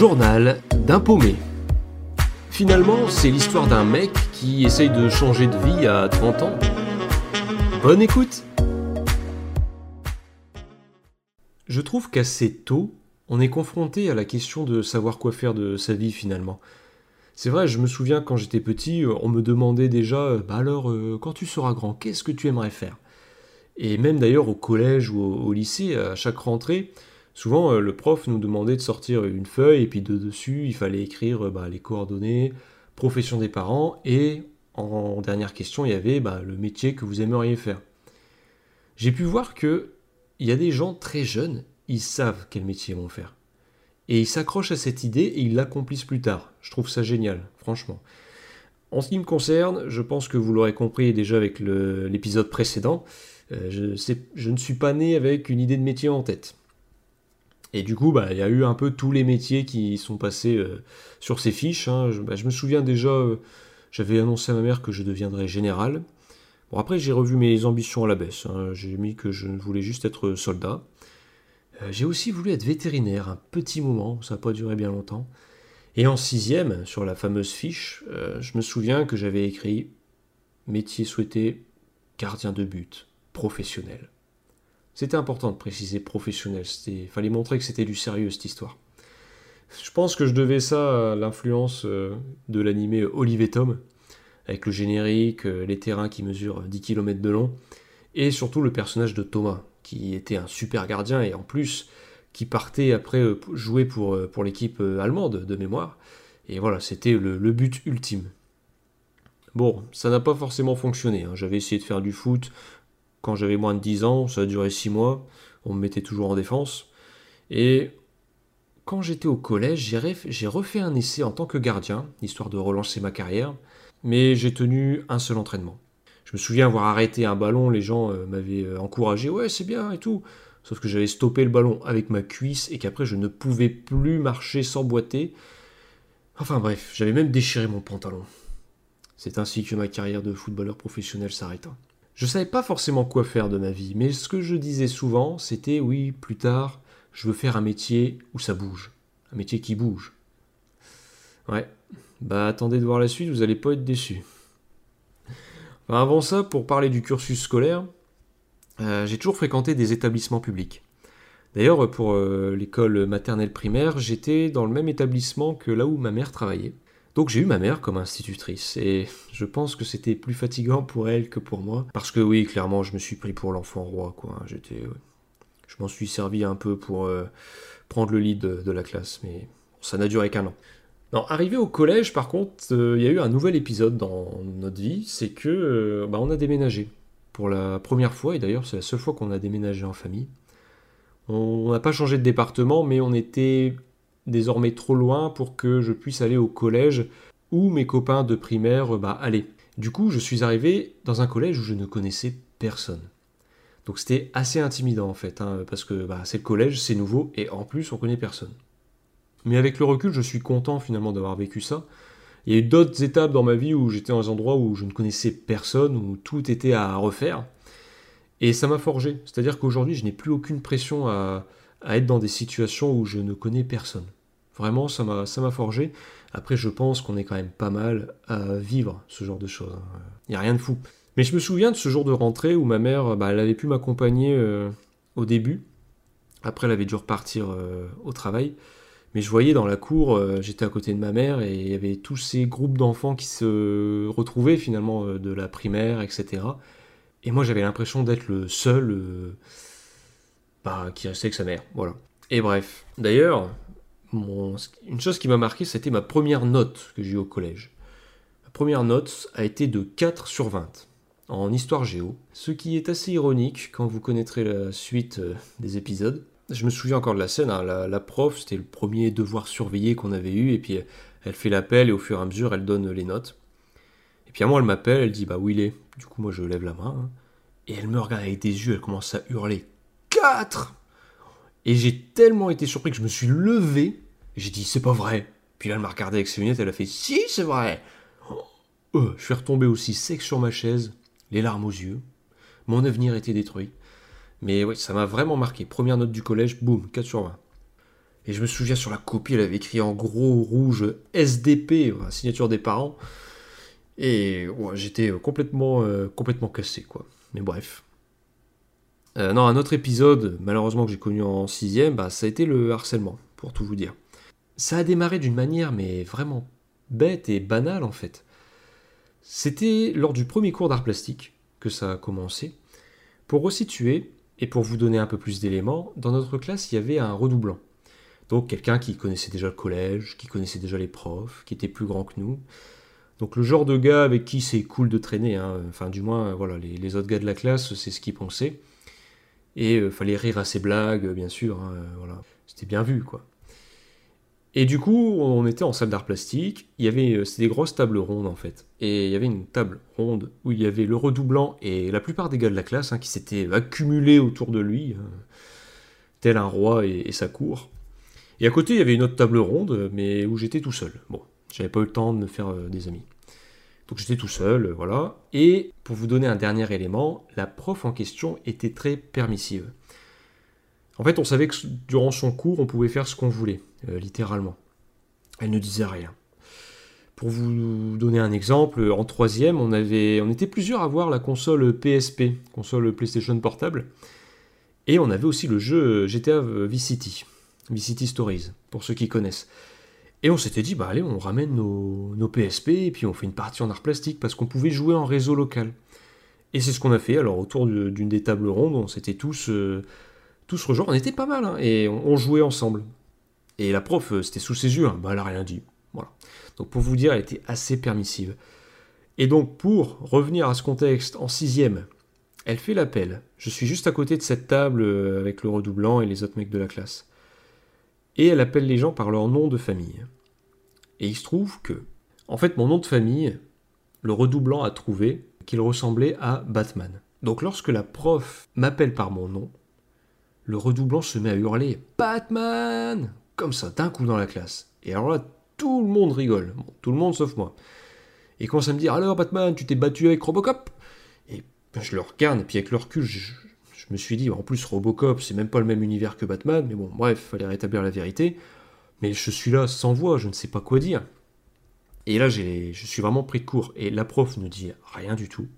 journal d'un paumé. Finalement, c'est l'histoire d'un mec qui essaye de changer de vie à 30 ans. Bonne écoute Je trouve qu'assez tôt, on est confronté à la question de savoir quoi faire de sa vie finalement. C'est vrai, je me souviens quand j'étais petit, on me demandait déjà Bah alors, euh, quand tu seras grand, qu'est-ce que tu aimerais faire? Et même d'ailleurs au collège ou au lycée, à chaque rentrée, Souvent, euh, le prof nous demandait de sortir une feuille et puis de dessus, il fallait écrire euh, bah, les coordonnées, profession des parents et en dernière question, il y avait bah, le métier que vous aimeriez faire. J'ai pu voir que il y a des gens très jeunes, ils savent quel métier ils vont faire. Et ils s'accrochent à cette idée et ils l'accomplissent plus tard. Je trouve ça génial, franchement. En ce qui me concerne, je pense que vous l'aurez compris déjà avec l'épisode précédent, euh, je, je ne suis pas né avec une idée de métier en tête. Et du coup, bah, il y a eu un peu tous les métiers qui sont passés euh, sur ces fiches. Hein. Bah, je, me souviens déjà, euh, j'avais annoncé à ma mère que je deviendrais général. Bon, après, j'ai revu mes ambitions à la baisse. Hein. J'ai mis que je voulais juste être soldat. Euh, j'ai aussi voulu être vétérinaire un petit moment, ça n'a pas duré bien longtemps. Et en sixième, sur la fameuse fiche, je me souviens que j'avais écrit métier souhaité, gardien de but, professionnel. C'était important de préciser professionnel. Il fallait montrer que c'était du sérieux cette histoire. Je pense que je devais ça à l'influence euh, de l'animé Tom, avec le générique, euh, les terrains qui mesurent 10 km de long, et surtout le personnage de Thomas, qui était un super gardien et en plus qui partait après euh, jouer pour, pour l'équipe allemande de mémoire. Et voilà, c'était le, but ultime. Bon, ça n'a pas forcément fonctionné. Hein. J'avais essayé de faire du foot, quand j'avais moins de 10 ans, ça a duré 6 mois, on me mettait toujours en défense. Et quand j'étais au collège, j'ai refait un essai en tant que gardien, histoire de relancer ma carrière, mais j'ai tenu un seul entraînement. Je me souviens avoir arrêté un ballon, les gens euh, m'avaient euh, encouragé, ouais c'est bien et tout. Sauf que j'avais stoppé le ballon avec ma cuisse et qu'après je ne pouvais plus marcher sans boiter. Enfin bref, j'avais même déchiré mon pantalon. C'est ainsi que ma carrière de footballeur professionnel s'arrêta. Je savais pas forcément quoi faire de ma vie, mais ce que je disais souvent, c'était oui, plus tard, je veux faire un métier où ça bouge. Un métier qui bouge. Ouais. Bah attendez de voir la suite, vous allez pas être déçus. avant ça, pour parler du cursus scolaire, euh, j'ai toujours fréquenté des établissements publics. D'ailleurs, pour euh, l'école maternelle primaire, j'étais dans le même établissement que là où ma mère travaillait. Donc j'ai eu ma mère comme institutrice et je pense que c'était plus fatigant pour elle que pour moi parce que oui clairement je me suis pris pour l'enfant roi quoi j'étais je m'en suis servi un peu pour euh, prendre le lead de, la classe mais ça n'a duré qu'un an. Non, arrivé au collège par contre euh, il y a eu un nouvel épisode dans notre vie c'est que euh, bah, on a déménagé pour la première fois et d'ailleurs c'est la seule fois qu'on a déménagé en famille. On n'a pas changé de département mais on était désormais trop loin pour que je puisse aller au collège où mes copains de primaire bah, allaient. Du coup, je suis arrivé dans un collège où je ne connaissais personne. Donc c'était assez intimidant en fait, hein, parce que bah, c'est le collège, c'est nouveau, et en plus on connaît personne. Mais avec le recul, je suis content finalement d'avoir vécu ça. Il y a eu d'autres étapes dans ma vie où j'étais dans un endroit où je ne connaissais personne, où tout était à refaire. Et ça m'a forgé. C'est-à-dire qu'aujourd'hui, je n'ai plus aucune pression à, à être dans des situations où je ne connais personne. Vraiment, ça m'a, forgé. Après, je pense qu'on est quand même pas mal à vivre ce genre de choses. Il n'y a rien de fou. Mais je me souviens de ce jour de rentrée où ma mère, bah, elle avait pu m'accompagner euh, au début. Après, elle avait dû repartir euh, au travail. Mais je voyais dans la cour, euh, j'étais à côté de ma mère et il y avait tous ces groupes d'enfants qui se retrouvaient finalement de la primaire, etc. Et moi, j'avais l'impression d'être le seul bah, qui restait avec sa mère. Voilà. Et bref. D'ailleurs, une chose qui m'a marqué, c'était ma première note que j'ai eue au collège. Ma première note a été de 4 sur 20 en histoire géo, ce qui est assez ironique quand vous connaîtrez la suite euh, des épisodes. Je me souviens encore de la scène, hein, la, prof, c'était le premier devoir surveillé qu'on avait eu, et puis elle fait l'appel, et au fur et à mesure, elle donne les notes. Et puis à moi, elle m'appelle, elle dit Bah, où il est? Du coup, moi, je lève la main, hein. et elle me regarde avec des yeux, elle commence à hurler 4 et j'ai tellement été surpris que je me suis levé. J'ai dit, c'est pas vrai. Puis là, elle m'a regardé avec ses lunettes, elle a fait, si, c'est vrai. Oh, je suis retombé aussi sec sur ma chaise, les larmes aux yeux. Mon avenir était détruit. Mais oui, ça m'a vraiment marqué. Première note du collège, boum, 4 sur 20. Et je me souviens sur la copie, elle avait écrit en gros rouge SDP, signature des parents. Et j'étais complètement, euh, complètement cassé, quoi. Mais bref. Euh, non, un autre épisode, malheureusement que j'ai connu en sixième, bah, ça a été le harcèlement, pour tout vous dire. Ça a démarré d'une manière, mais vraiment bête et banale en fait. C'était lors du premier cours d'art plastique que ça a commencé. Pour resituer, et pour vous donner un peu plus d'éléments, dans notre classe, il y avait un redoublant. Donc quelqu'un qui connaissait déjà le collège, qui connaissait déjà les profs, qui était plus grand que nous. Donc le genre de gars avec qui c'est cool de traîner, hein. enfin du moins voilà, les, autres gars de la classe, c'est ce qu'ils pensaient. Et euh, fallait rire à ses blagues, bien sûr, hein, voilà. C'était bien vu, quoi. Et du coup, on était en salle d'art plastique, il y avait, euh, des grosses tables rondes en fait. Et il y avait une table ronde où il y avait le redoublant et la plupart des gars de la classe hein, qui s'étaient accumulés autour de lui, hein, tel un roi et, sa cour. Et à côté, il y avait une autre table ronde, mais où j'étais tout seul. Bon, j'avais pas eu le temps de me faire euh, des amis. Donc j'étais tout seul, euh, voilà. Et pour vous donner un dernier élément, la prof en question était très permissive. En fait, on savait que durant son cours, on pouvait faire ce qu'on voulait, euh, littéralement. Elle ne disait rien. Pour vous donner un exemple, en troisième, on, avait, on était plusieurs à voir la console PSP, console PlayStation portable, et on avait aussi le jeu GTA Vice City, Vice City Stories, pour ceux qui connaissent. Et on s'était dit, bah allez, on ramène nos, PSP et puis on fait une partie en art plastique parce qu'on pouvait jouer en réseau local. Et c'est ce qu'on a fait. Alors autour d'une des tables rondes, on s'était tous, euh, tous rejoints. On était pas mal hein, et on, jouait ensemble. Et la prof, euh, c'était sous ses yeux. Hein. bah elle a rien dit. Voilà. Donc pour vous dire, elle était assez permissive. Et donc pour revenir à ce contexte, en sixième, elle fait l'appel. Je suis juste à côté de cette table euh, avec le redoublant et les autres mecs de la classe et elle appelle les gens par leur nom de famille. Et il se trouve que, en fait, mon nom de famille, le redoublant a trouvé qu'il ressemblait à Batman. Donc lorsque la prof m'appelle par mon nom, le redoublant se met à hurler Batman Comme ça, d'un coup dans la classe. Et alors là, tout le monde rigole. tout le monde sauf moi. Et commence à me dire Alors Batman, tu t'es battu avec Robocop? Et je le regarde, et puis avec le recul, je, me suis dit, en plus Robocop, c'est même pas le même univers que Batman, mais bon, bref, fallait rétablir la vérité. Mais je suis là sans voix, je ne sais pas quoi dire. Et là, je suis vraiment pris de court. Et la prof ne dit rien du tout.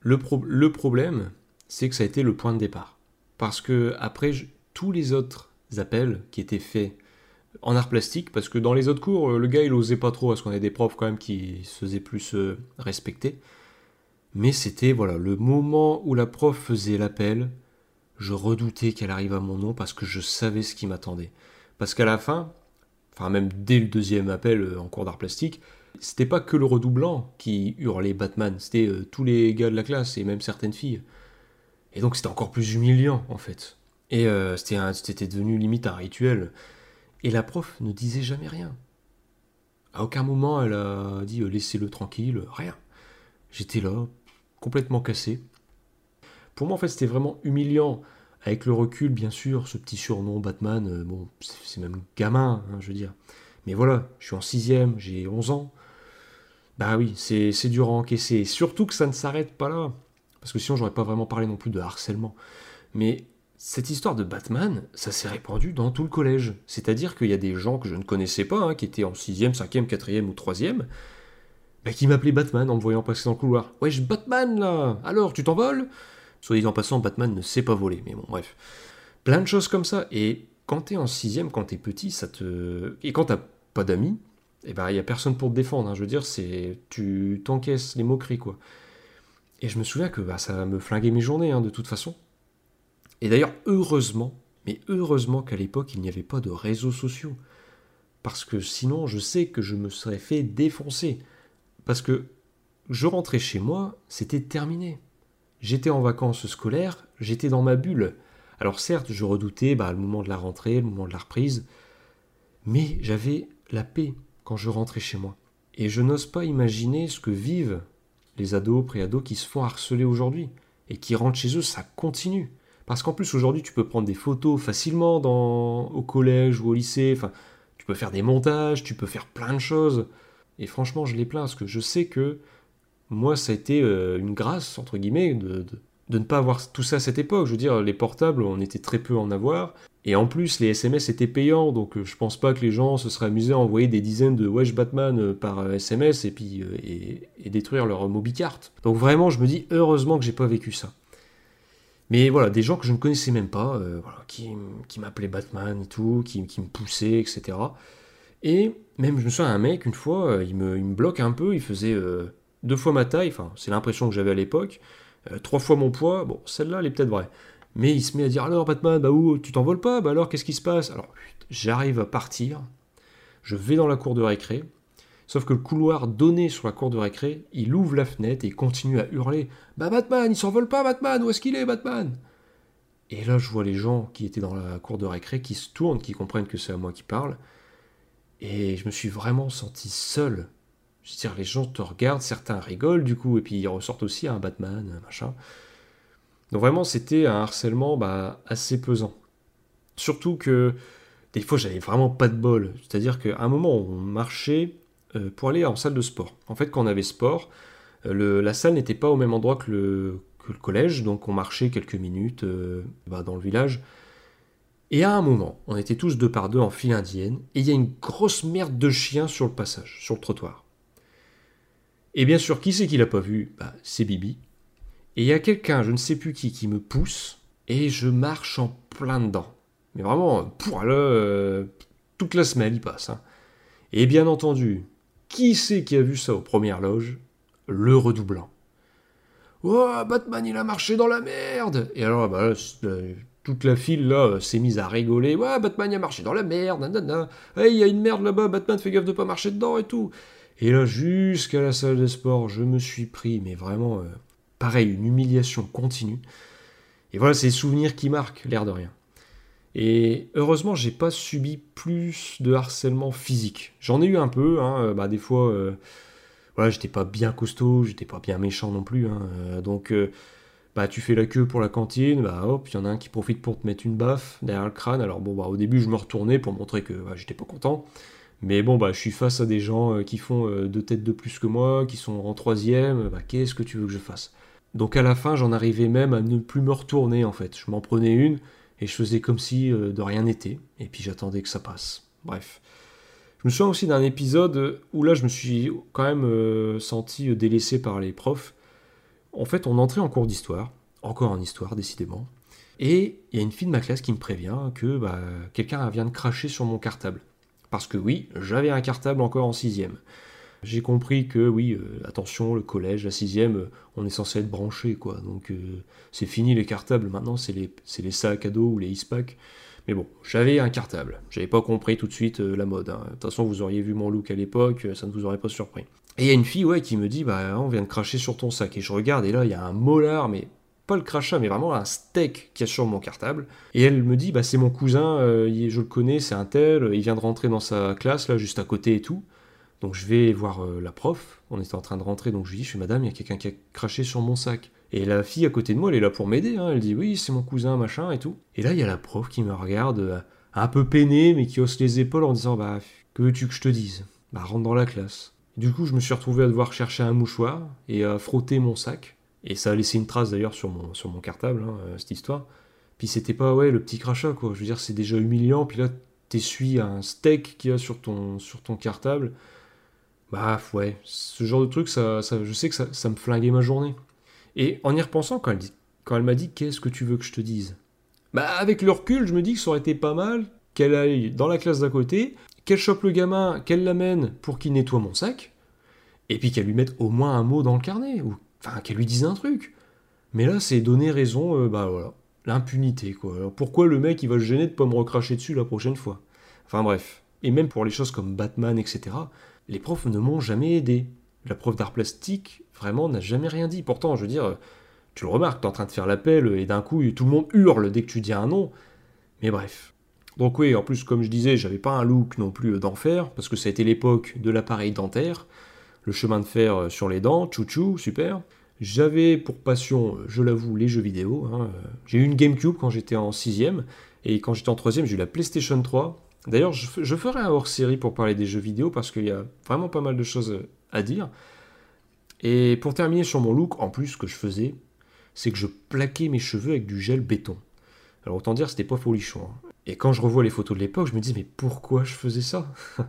Le, le problème, c'est que ça a été le point de départ. Parce que après, tous les autres appels qui étaient faits en art plastique, parce que dans les autres cours, le gars il osait pas trop, parce qu'on a des profs quand même qui se faisaient plus euh, respecter. Mais c'était voilà le moment où la prof faisait l'appel, je redoutais qu'elle arrive à mon nom parce que je savais ce qui m'attendait. Parce qu'à la fin, enfin même dès le deuxième appel euh, en cours d'art plastique, c'était pas que le redoublant qui hurlait Batman, c'était euh, tous les gars de la classe et même certaines filles. Et donc c'était encore plus humiliant en fait. Et euh, c'était devenu limite un rituel. Et la prof ne disait jamais rien. À aucun moment elle a dit laissez-le tranquille, rien. J'étais là, complètement cassé. Pour moi, en fait, c'était vraiment humiliant. Avec le recul, bien sûr, ce petit surnom Batman, euh, bon, c'est même gamin, hein, je veux dire. Mais voilà, je suis en sixième, j'ai 11 ans. Bah oui, c'est dur à encaisser. Surtout que ça ne s'arrête pas là. Parce que sinon, j'aurais pas vraiment parlé non plus de harcèlement. Mais cette histoire de Batman, ça s'est répandu dans tout le collège. C'est-à-dire qu'il y a des gens que je ne connaissais pas, hein, qui étaient en sixième, cinquième, quatrième ou troisième, bah, qui m'appelait Batman en me voyant passer dans le couloir. Wesh, Batman là Alors, tu t'envoles? Soit en passant, Batman ne sait pas voler, mais bon, bref. Plein de choses comme ça. Et quand t'es en sixième, quand t'es petit, ça te. Et quand t'as pas d'amis, eh ben, il a personne pour te défendre. Hein. Je veux dire, c'est. Tu t'encaisses les moqueries, quoi. Et je me souviens que bah, ça me flinguait mes journées, hein, de toute façon. Et d'ailleurs, heureusement, mais heureusement qu'à l'époque, il n'y avait pas de réseaux sociaux. Parce que sinon, je sais que je me serais fait défoncer. Parce que je rentrais chez moi, c'était terminé. J'étais en vacances scolaires, j'étais dans ma bulle. Alors certes, je redoutais bah, le moment de la rentrée, le moment de la reprise, mais j'avais la paix quand je rentrais chez moi. Et je n'ose pas imaginer ce que vivent les ados, pré-ados qui se font harceler aujourd'hui et qui rentrent chez eux, ça continue. Parce qu'en plus aujourd'hui, tu peux prendre des photos facilement dans... au collège ou au lycée, enfin, tu peux faire des montages, tu peux faire plein de choses. Et franchement, je les plains parce que je sais que moi, ça a été euh, une grâce, entre guillemets, de, ne pas avoir tout ça à cette époque. Je veux dire, les portables, on était très peu en avoir. Et en plus, les SMS étaient payants, donc euh, je pense pas que les gens se seraient amusés à envoyer des dizaines de Wesh Batman euh, par SMS et puis et, détruire leur carte. Donc vraiment, je me dis heureusement que j'ai pas vécu ça. Mais voilà, des gens que je ne connaissais même pas, qui, qui m'appelaient Batman et tout, qui, me poussaient, etc. Et même, je me souviens, un mec, une fois, il me, il me bloque un peu, il faisait deux fois ma taille, enfin, c'est l'impression que j'avais à l'époque, trois fois mon poids, bon, celle-là, elle est peut-être vraie. Mais il se met à dire alors Batman, bah où tu t'envoles pas? Bah alors qu'est-ce qui se passe? Alors j'arrive à partir, je vais dans la cour de récré, sauf que le couloir donné sur la cour de récré, il ouvre la fenêtre et continue à hurler. Bah Batman, il s'envole pas Batman, où est-ce qu'il est Batman? Et là je vois les gens qui étaient dans la cour de récré qui se tournent, qui comprennent que c'est à moi qui parle, et je me suis vraiment senti seul. Je veux dire, les gens te regardent, certains rigolent du coup, et puis ils ressortent aussi un Batman, machin. Donc vraiment, c'était un harcèlement bah, assez pesant. Surtout que des fois, j'avais vraiment pas de bol. C'est-à-dire qu'à un moment, on marchait euh, pour aller en salle de sport. En fait, quand on avait sport, euh, la salle n'était pas au même endroit que le, collège, donc on marchait quelques minutes euh, bah, dans le village. Et à un moment, on était tous deux par deux en file indienne, et il y a une grosse merde de chien sur le passage, sur le trottoir. Et bien sûr, qui c'est qui l'a pas vu? Bah, C'est Bibi. Et il y a quelqu'un, je ne sais plus qui, qui me pousse, et je marche en plein dedans. Mais vraiment, pour le, euh, toute la semaine, il passe. Hein. Et bien entendu, qui c'est qui a vu ça aux premières loges? Le redoublant. Oh, Batman, il a marché dans la merde Et alors, bah, euh, toute la file, là, euh, s'est mise à rigoler. Ouais, Batman, il a marché dans la merde, nanana. Hey, il y a une merde là-bas, Batman, fais gaffe de pas marcher dedans et tout. Et là, jusqu'à la salle de sport, je me suis pris, mais vraiment, pareil, une humiliation continue. Et voilà, c'est des souvenirs qui marquent, l'air de rien. Et heureusement, j'ai pas subi plus de harcèlement physique. J'en ai eu un peu, hein, euh, bah, des fois, euh, voilà, j'étais pas bien costaud, j'étais pas bien méchant non plus. Hein, euh, donc, bah, tu fais la queue pour la cantine, bah hop, il y en a un qui profite pour te mettre une baffe derrière le crâne. Alors, bon, bah, au début, je me retournais pour montrer que j'étais pas content. Mais bon, bah, je suis face à des gens qui font deux têtes de plus que moi, qui sont en troisième. Bah, qu'est-ce que tu veux que je fasse? Donc à la fin, j'en arrivais même à ne plus me retourner en fait. Je m'en prenais une et je faisais comme si euh, de rien n'était. Et puis j'attendais que ça passe. Bref. Je me souviens aussi d'un épisode où là je me suis quand même euh, senti délaissé par les profs. En fait, on entrait en cours d'histoire, encore en histoire décidément, et il y a une fille de ma classe qui me prévient que bah, quelqu'un vient de cracher sur mon cartable. Parce que oui, j'avais un cartable encore en sixième. J'ai compris que oui, euh, attention, le collège, la sixième, euh, on est censé être branché, quoi. Donc euh, c'est fini les cartables, maintenant c'est les, sacs à dos ou les ispac. Mais bon, j'avais un cartable. J'avais pas compris tout de suite la mode. Hein. De toute façon, vous auriez vu mon look à l'époque, ça ne vous aurait pas surpris. Et il y a une fille, ouais, qui me dit, bah, on vient de cracher sur ton sac. Et je regarde, et là, il y a un molar, mais pas le crachat, mais vraiment un steak qui a sur mon cartable. Et elle me dit, bah, c'est mon cousin, je le connais, c'est un tel, il vient de rentrer dans sa classe, là, juste à côté et tout. Donc je vais voir euh, la prof, on était en train de rentrer, donc je lui dis, je suis madame, il y a quelqu'un qui a craché sur mon sac. Et la fille à côté de moi, elle est là pour m'aider, hein. elle dit, oui, c'est mon cousin, machin, et tout. Et là, il y a la prof qui me regarde, euh, un peu peinée, mais qui hausse les épaules en disant, bah, que veux-tu que je te dise? Bah, rentre dans la classe. Du coup, je me suis retrouvé à devoir chercher un mouchoir et à frotter mon sac. Et ça a laissé une trace d'ailleurs sur mon, cartable, hein, euh, cette histoire. Puis c'était pas, ouais, le petit crachat, quoi. Je veux dire, c'est déjà humiliant, puis là, t'essuies un steak qu'il y a sur ton, sur ton cartable. Bah ouais, ce genre de truc, ça, je sais que ça, me flinguait ma journée. Et en y repensant, quand elle, m'a dit qu'est-ce que tu veux que je te dise? Bah avec le recul, je me dis que ça aurait été pas mal qu'elle aille dans la classe d'à côté, qu'elle chope le gamin, qu'elle l'amène pour qu'il nettoie mon sac, et puis qu'elle lui mette au moins un mot dans le carnet, ou enfin qu'elle lui dise un truc. Mais là, c'est donner raison, euh, bah voilà, l'impunité quoi. Pourquoi le mec il va se gêner de pas me recracher dessus la prochaine fois? Enfin bref. Et même pour les choses comme Batman, etc les profs ne m'ont jamais aidé. La prof d'art plastique, vraiment, n'a jamais rien dit. Pourtant, je veux dire, tu le remarques, tu es en train de faire l'appel et d'un coup, tout le monde hurle dès que tu dis un nom. Mais bref. Donc oui, en plus, comme je disais, j'avais pas un look non plus d'enfer, parce que ça a été l'époque de l'appareil dentaire, le chemin de fer sur les dents, chouchou, super. J'avais pour passion, je l'avoue, les jeux vidéo. Hein. J'ai eu une GameCube quand j'étais en 6ème, et quand j'étais en 3ème, j'ai eu la PlayStation 3, D'ailleurs, je, ferai un hors-série pour parler des jeux vidéo parce qu'il y a vraiment pas mal de choses à dire. Et pour terminer sur mon look, en plus, ce que je faisais, c'est que je plaquais mes cheveux avec du gel béton. Alors autant dire, c'était pas folichon. Hein. Et quand je revois les photos de l'époque, je me dis mais pourquoi je faisais ça?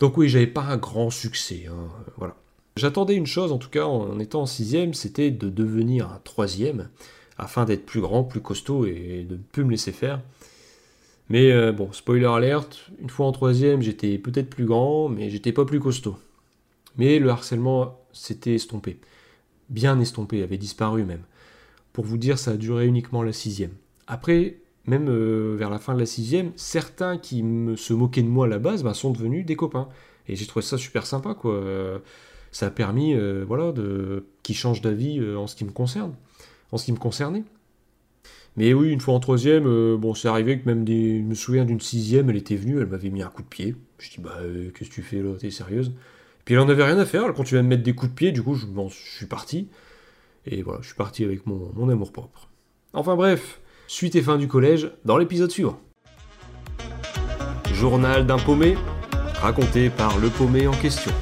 Donc oui, j'avais pas un grand succès. Hein, voilà. J'attendais une chose, en tout cas en étant en sixième, c'était de devenir un troisième, afin d'être plus grand, plus costaud et de ne plus me laisser faire. Mais euh, bon, spoiler alerte, une fois en troisième, j'étais peut-être plus grand, mais j'étais pas plus costaud. Mais le harcèlement s'était estompé. Bien estompé, avait disparu même. Pour vous dire, ça a duré uniquement la sixième. Après, même euh, vers la fin de la sixième, certains qui me, se moquaient de moi à la base bah, sont devenus des copains. Et j'ai trouvé ça super sympa, quoi. ça a permis, euh, voilà, de qu'ils changent d'avis en ce qui me concerne, en ce qui me concernait. Mais oui, une fois en troisième, bon, c'est arrivé que même des, je me souviens d'une sixième, elle était venue, elle m'avait mis un coup de pied. Je dis bah qu'est-ce que tu fais là, t'es sérieuse? Puis elle en avait rien à faire, elle continuait à me mettre des coups de pied, du coup je, je suis parti. Et voilà, je suis parti avec mon, mon amour propre. Enfin bref, Suite et fin du collège dans l'épisode suivant. Journal d'un paumé, raconté par le paumé en question.